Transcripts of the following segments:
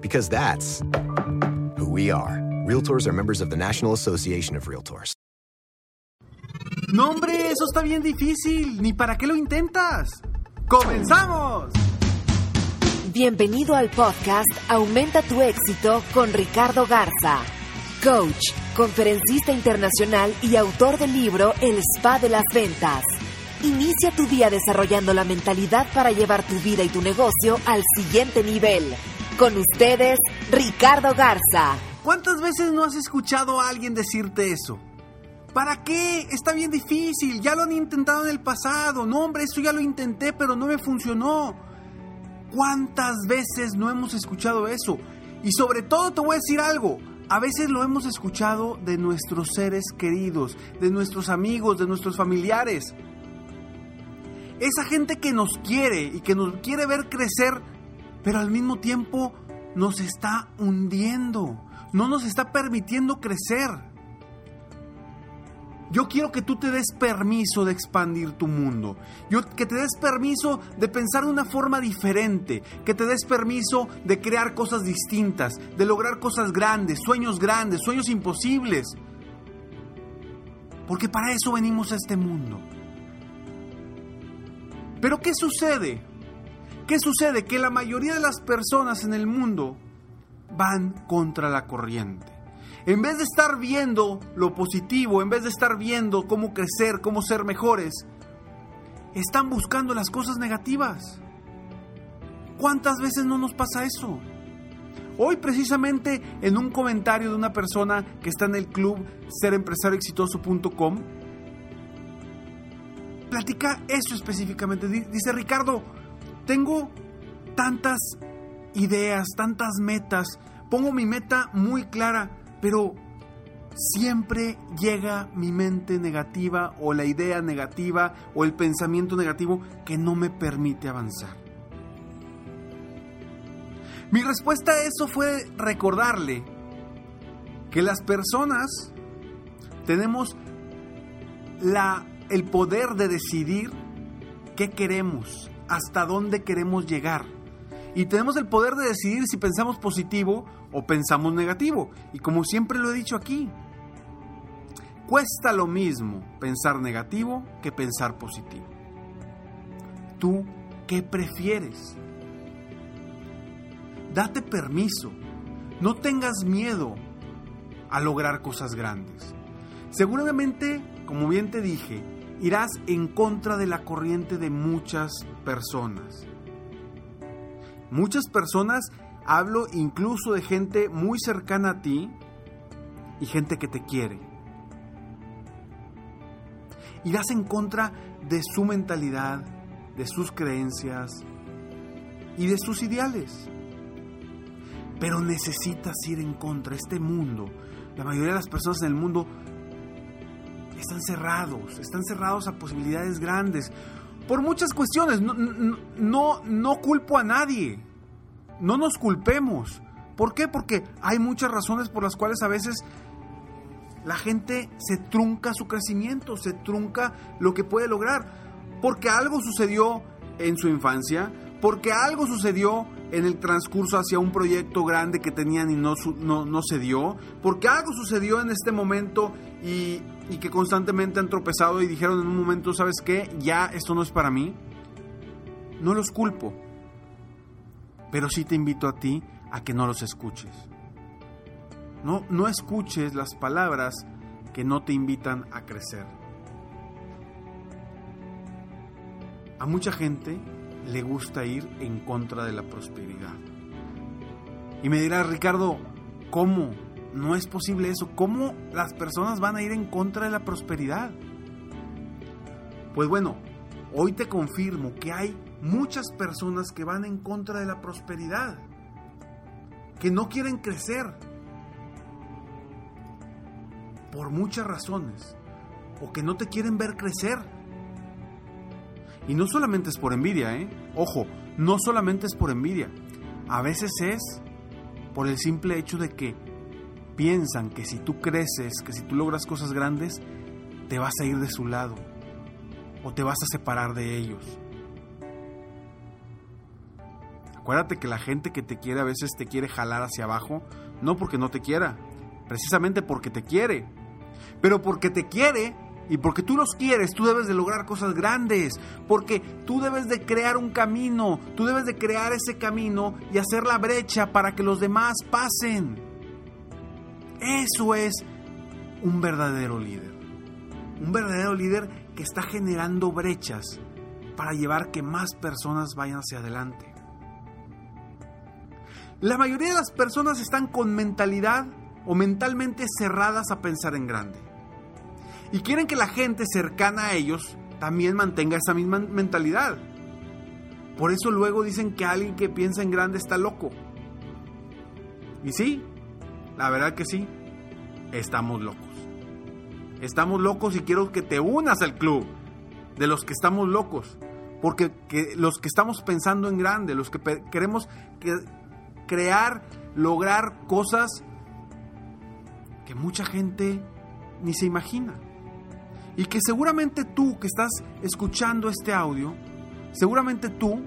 Because that's who we are. Realtors are members of the National Association of Realtors. No, hombre, eso está bien difícil. ¿Ni para qué lo intentas? ¡Comenzamos! Bienvenido al podcast Aumenta tu éxito con Ricardo Garza, coach, conferencista internacional y autor del libro El Spa de las Ventas. Inicia tu día desarrollando la mentalidad para llevar tu vida y tu negocio al siguiente nivel. Con ustedes, Ricardo Garza. ¿Cuántas veces no has escuchado a alguien decirte eso? ¿Para qué? Está bien difícil. Ya lo han intentado en el pasado. No, hombre, eso ya lo intenté, pero no me funcionó. ¿Cuántas veces no hemos escuchado eso? Y sobre todo te voy a decir algo. A veces lo hemos escuchado de nuestros seres queridos, de nuestros amigos, de nuestros familiares. Esa gente que nos quiere y que nos quiere ver crecer, pero al mismo tiempo nos está hundiendo, no nos está permitiendo crecer. Yo quiero que tú te des permiso de expandir tu mundo. Yo, que te des permiso de pensar de una forma diferente. Que te des permiso de crear cosas distintas. De lograr cosas grandes, sueños grandes, sueños imposibles. Porque para eso venimos a este mundo. Pero ¿qué sucede? ¿Qué sucede? Que la mayoría de las personas en el mundo van contra la corriente. En vez de estar viendo lo positivo, en vez de estar viendo cómo crecer, cómo ser mejores, están buscando las cosas negativas. ¿Cuántas veces no nos pasa eso? Hoy precisamente en un comentario de una persona que está en el club serempresarioexitoso.com, platica eso específicamente. Dice Ricardo, tengo tantas ideas, tantas metas, pongo mi meta muy clara, pero siempre llega mi mente negativa o la idea negativa o el pensamiento negativo que no me permite avanzar. Mi respuesta a eso fue recordarle que las personas tenemos la, el poder de decidir qué queremos, hasta dónde queremos llegar. Y tenemos el poder de decidir si pensamos positivo o pensamos negativo. Y como siempre lo he dicho aquí, cuesta lo mismo pensar negativo que pensar positivo. ¿Tú qué prefieres? Date permiso. No tengas miedo a lograr cosas grandes. Seguramente, como bien te dije, irás en contra de la corriente de muchas personas. Muchas personas, hablo incluso de gente muy cercana a ti y gente que te quiere. Irás en contra de su mentalidad, de sus creencias y de sus ideales. Pero necesitas ir en contra. Este mundo, la mayoría de las personas en el mundo están cerrados, están cerrados a posibilidades grandes. Por muchas cuestiones, no, no, culpo a nadie, no nos culpemos. ¿Por qué? Porque hay muchas razones por las cuales a veces la gente se trunca su crecimiento, se trunca lo que puede lograr. Porque algo sucedió en su infancia, porque algo sucedió en el transcurso hacia un proyecto grande que tenían y no, no, no se dio, porque algo sucedió en este momento y, y que constantemente han tropezado y dijeron en un momento, ¿sabes qué? Ya esto no es para mí. No los culpo, pero sí te invito a ti a que no los escuches. No, no escuches las palabras que no te invitan a crecer. A mucha gente le gusta ir en contra de la prosperidad. Y me dirás, Ricardo, ¿cómo? No es posible eso. ¿Cómo las personas van a ir en contra de la prosperidad? Pues bueno, hoy te confirmo que hay muchas personas que van en contra de la prosperidad, que no quieren crecer, por muchas razones, o que no te quieren ver crecer. Y no solamente es por envidia, ¿eh? Ojo, no solamente es por envidia, a veces es por el simple hecho de que piensan que si tú creces, que si tú logras cosas grandes, te vas a ir de su lado o te vas a separar de ellos. Acuérdate que la gente que te quiere a veces te quiere jalar hacia abajo, no porque no te quiera, precisamente porque te quiere. Pero porque te quiere y porque tú los quieres, tú debes de lograr cosas grandes, porque tú debes de crear un camino, tú debes de crear ese camino y hacer la brecha para que los demás pasen. Eso es un verdadero líder. Un verdadero líder que está generando brechas para llevar que más personas vayan hacia adelante. La mayoría de las personas están con mentalidad o mentalmente cerradas a pensar en grande. Y quieren que la gente cercana a ellos también mantenga esa misma mentalidad. Por eso luego dicen que alguien que piensa en grande está loco. Y sí, la verdad que sí, estamos locos. Estamos locos y quiero que te unas al club de los que estamos locos. Porque los que estamos pensando en grande, los que queremos que, crear, lograr cosas que mucha gente ni se imagina. Y que seguramente tú que estás escuchando este audio, seguramente tú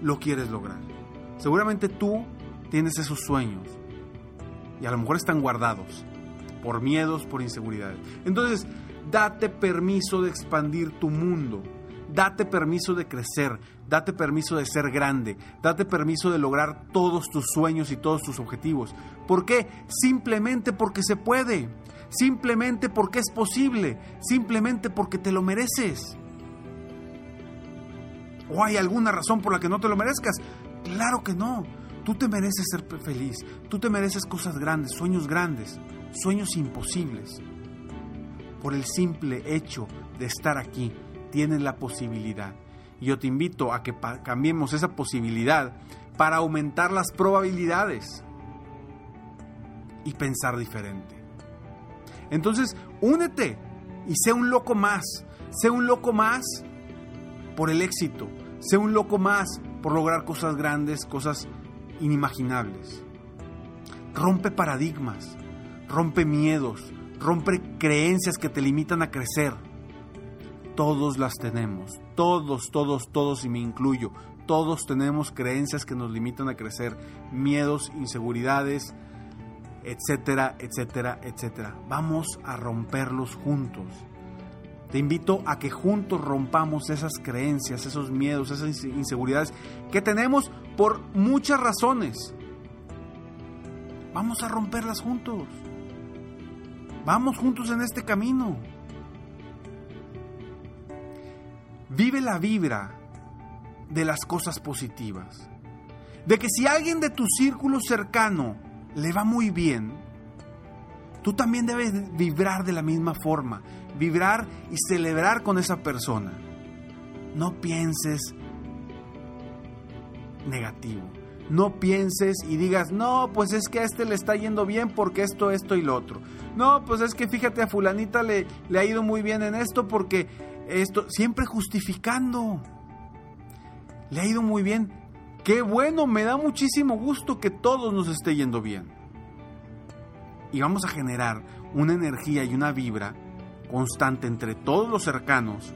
lo quieres lograr. Seguramente tú tienes esos sueños. Y a lo mejor están guardados por miedos, por inseguridades. Entonces, date permiso de expandir tu mundo. Date permiso de crecer, date permiso de ser grande, date permiso de lograr todos tus sueños y todos tus objetivos. ¿Por qué? Simplemente porque se puede, simplemente porque es posible, simplemente porque te lo mereces. ¿O hay alguna razón por la que no te lo merezcas? Claro que no. Tú te mereces ser feliz, tú te mereces cosas grandes, sueños grandes, sueños imposibles. Por el simple hecho de estar aquí, tienes la posibilidad. Y yo te invito a que cambiemos esa posibilidad para aumentar las probabilidades y pensar diferente. Entonces, únete y sé un loco más. Sé un loco más por el éxito. Sé un loco más por lograr cosas grandes, cosas inimaginables. Rompe paradigmas, rompe miedos, rompe creencias que te limitan a crecer. Todos las tenemos, todos, todos, todos, y me incluyo, todos tenemos creencias que nos limitan a crecer, miedos, inseguridades, etcétera, etcétera, etcétera. Vamos a romperlos juntos. Te invito a que juntos rompamos esas creencias, esos miedos, esas inseguridades que tenemos por muchas razones. Vamos a romperlas juntos. Vamos juntos en este camino. Vive la vibra de las cosas positivas. De que si alguien de tu círculo cercano le va muy bien, tú también debes vibrar de la misma forma, vibrar y celebrar con esa persona. No pienses negativo. No pienses y digas, no, pues es que a este le está yendo bien porque esto, esto y lo otro. No, pues es que fíjate a fulanita le, le ha ido muy bien en esto porque esto, siempre justificando. Le ha ido muy bien. Qué bueno, me da muchísimo gusto que todos nos esté yendo bien. Y vamos a generar una energía y una vibra constante entre todos los cercanos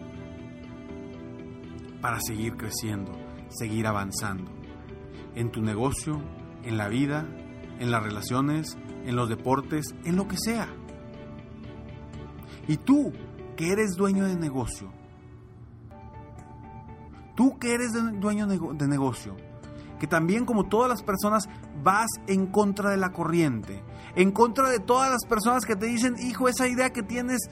para seguir creciendo, seguir avanzando. En tu negocio, en la vida, en las relaciones, en los deportes, en lo que sea. Y tú, que eres dueño de negocio, tú que eres dueño de negocio, que también como todas las personas vas en contra de la corriente, en contra de todas las personas que te dicen, hijo, esa idea que tienes,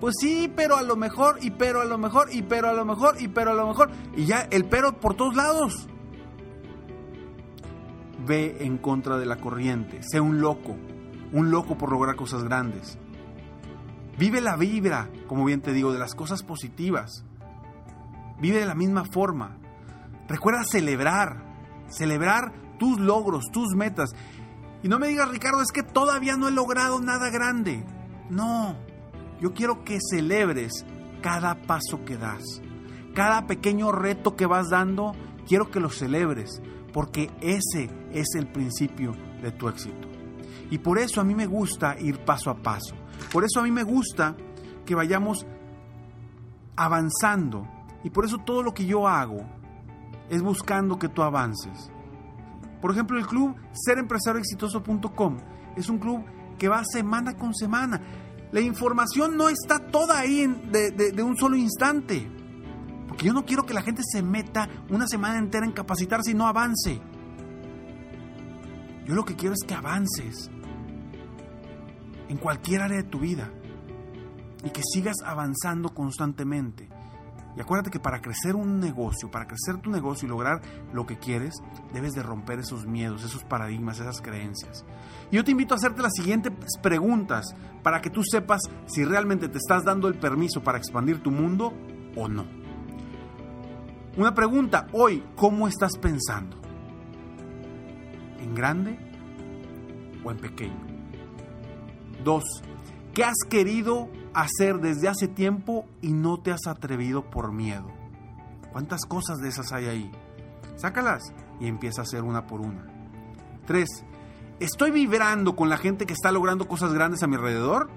pues sí, pero a lo mejor, y pero a lo mejor, y pero a lo mejor, y pero a lo mejor, y ya el pero por todos lados. Ve en contra de la corriente, sé un loco, un loco por lograr cosas grandes. Vive la vibra, como bien te digo, de las cosas positivas. Vive de la misma forma. Recuerda celebrar, celebrar tus logros, tus metas. Y no me digas, Ricardo, es que todavía no he logrado nada grande. No, yo quiero que celebres cada paso que das. Cada pequeño reto que vas dando, quiero que lo celebres, porque ese es el principio de tu éxito. Y por eso a mí me gusta ir paso a paso. Por eso a mí me gusta que vayamos avanzando. Y por eso todo lo que yo hago es buscando que tú avances. Por ejemplo, el club serempresarioexitoso.com es un club que va semana con semana. La información no está toda ahí de, de un solo instante. Porque yo no quiero que la gente se meta una semana entera en capacitarse y no avance. Yo lo que quiero es que avances en cualquier área de tu vida y que sigas avanzando constantemente. Y acuérdate que para crecer un negocio, para crecer tu negocio y lograr lo que quieres, debes de romper esos miedos, esos paradigmas, esas creencias. Y yo te invito a hacerte las siguientes preguntas para que tú sepas si realmente te estás dando el permiso para expandir tu mundo o no. Una pregunta, hoy, ¿cómo estás pensando? ¿En grande o en pequeño? Dos, ¿qué has querido hacer desde hace tiempo y no te has atrevido por miedo? ¿Cuántas cosas de esas hay ahí? Sácalas y empieza a hacer una por una. Tres, ¿estoy vibrando con la gente que está logrando cosas grandes a mi alrededor?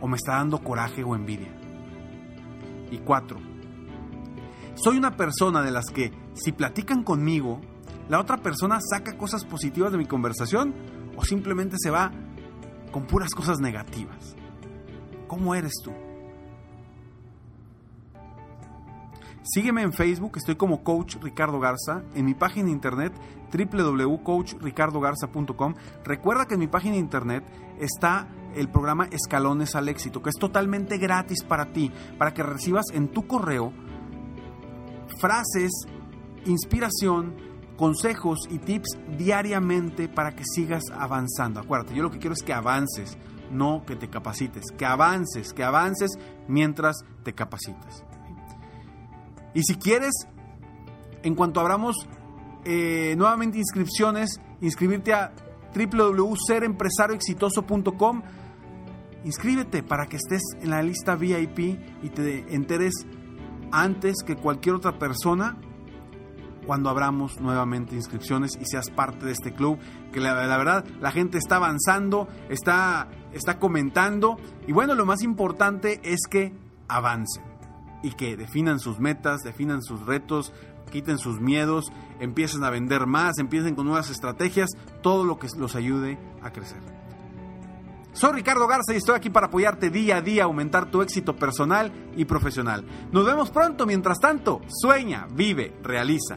¿O me está dando coraje o envidia? Y cuatro, soy una persona de las que, si platican conmigo, la otra persona saca cosas positivas de mi conversación o simplemente se va con puras cosas negativas. ¿Cómo eres tú? Sígueme en Facebook, estoy como Coach Ricardo Garza, en mi página internet www.coachricardogarza.com. Recuerda que en mi página internet está el programa Escalones al Éxito, que es totalmente gratis para ti, para que recibas en tu correo frases, inspiración, consejos y tips diariamente para que sigas avanzando. Acuérdate, yo lo que quiero es que avances, no que te capacites, que avances, que avances mientras te capacitas. Y si quieres, en cuanto abramos eh, nuevamente inscripciones, inscribirte a www.serempresarioexitoso.com, inscríbete para que estés en la lista VIP y te enteres antes que cualquier otra persona cuando abramos nuevamente inscripciones y seas parte de este club, que la, verdad la gente está avanzando, está, está comentando y bueno, lo más importante es que avancen y que definan sus metas, definan sus retos, quiten sus miedos, empiecen a vender más, empiecen con nuevas estrategias, todo lo que los ayude a crecer. Soy Ricardo Garza y estoy aquí para apoyarte día a día a aumentar tu éxito personal y profesional. Nos vemos pronto, mientras tanto, sueña, vive, realiza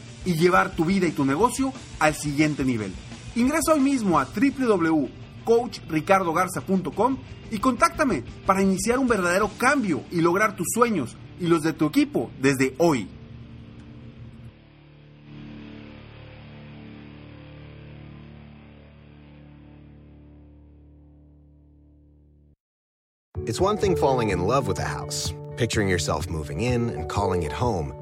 y llevar tu vida y tu negocio al siguiente nivel. Ingresa hoy mismo a www.coachricardogarza.com y contáctame para iniciar un verdadero cambio y lograr tus sueños y los de tu equipo desde hoy. It's one thing falling in love with a house, picturing yourself moving in and calling it home.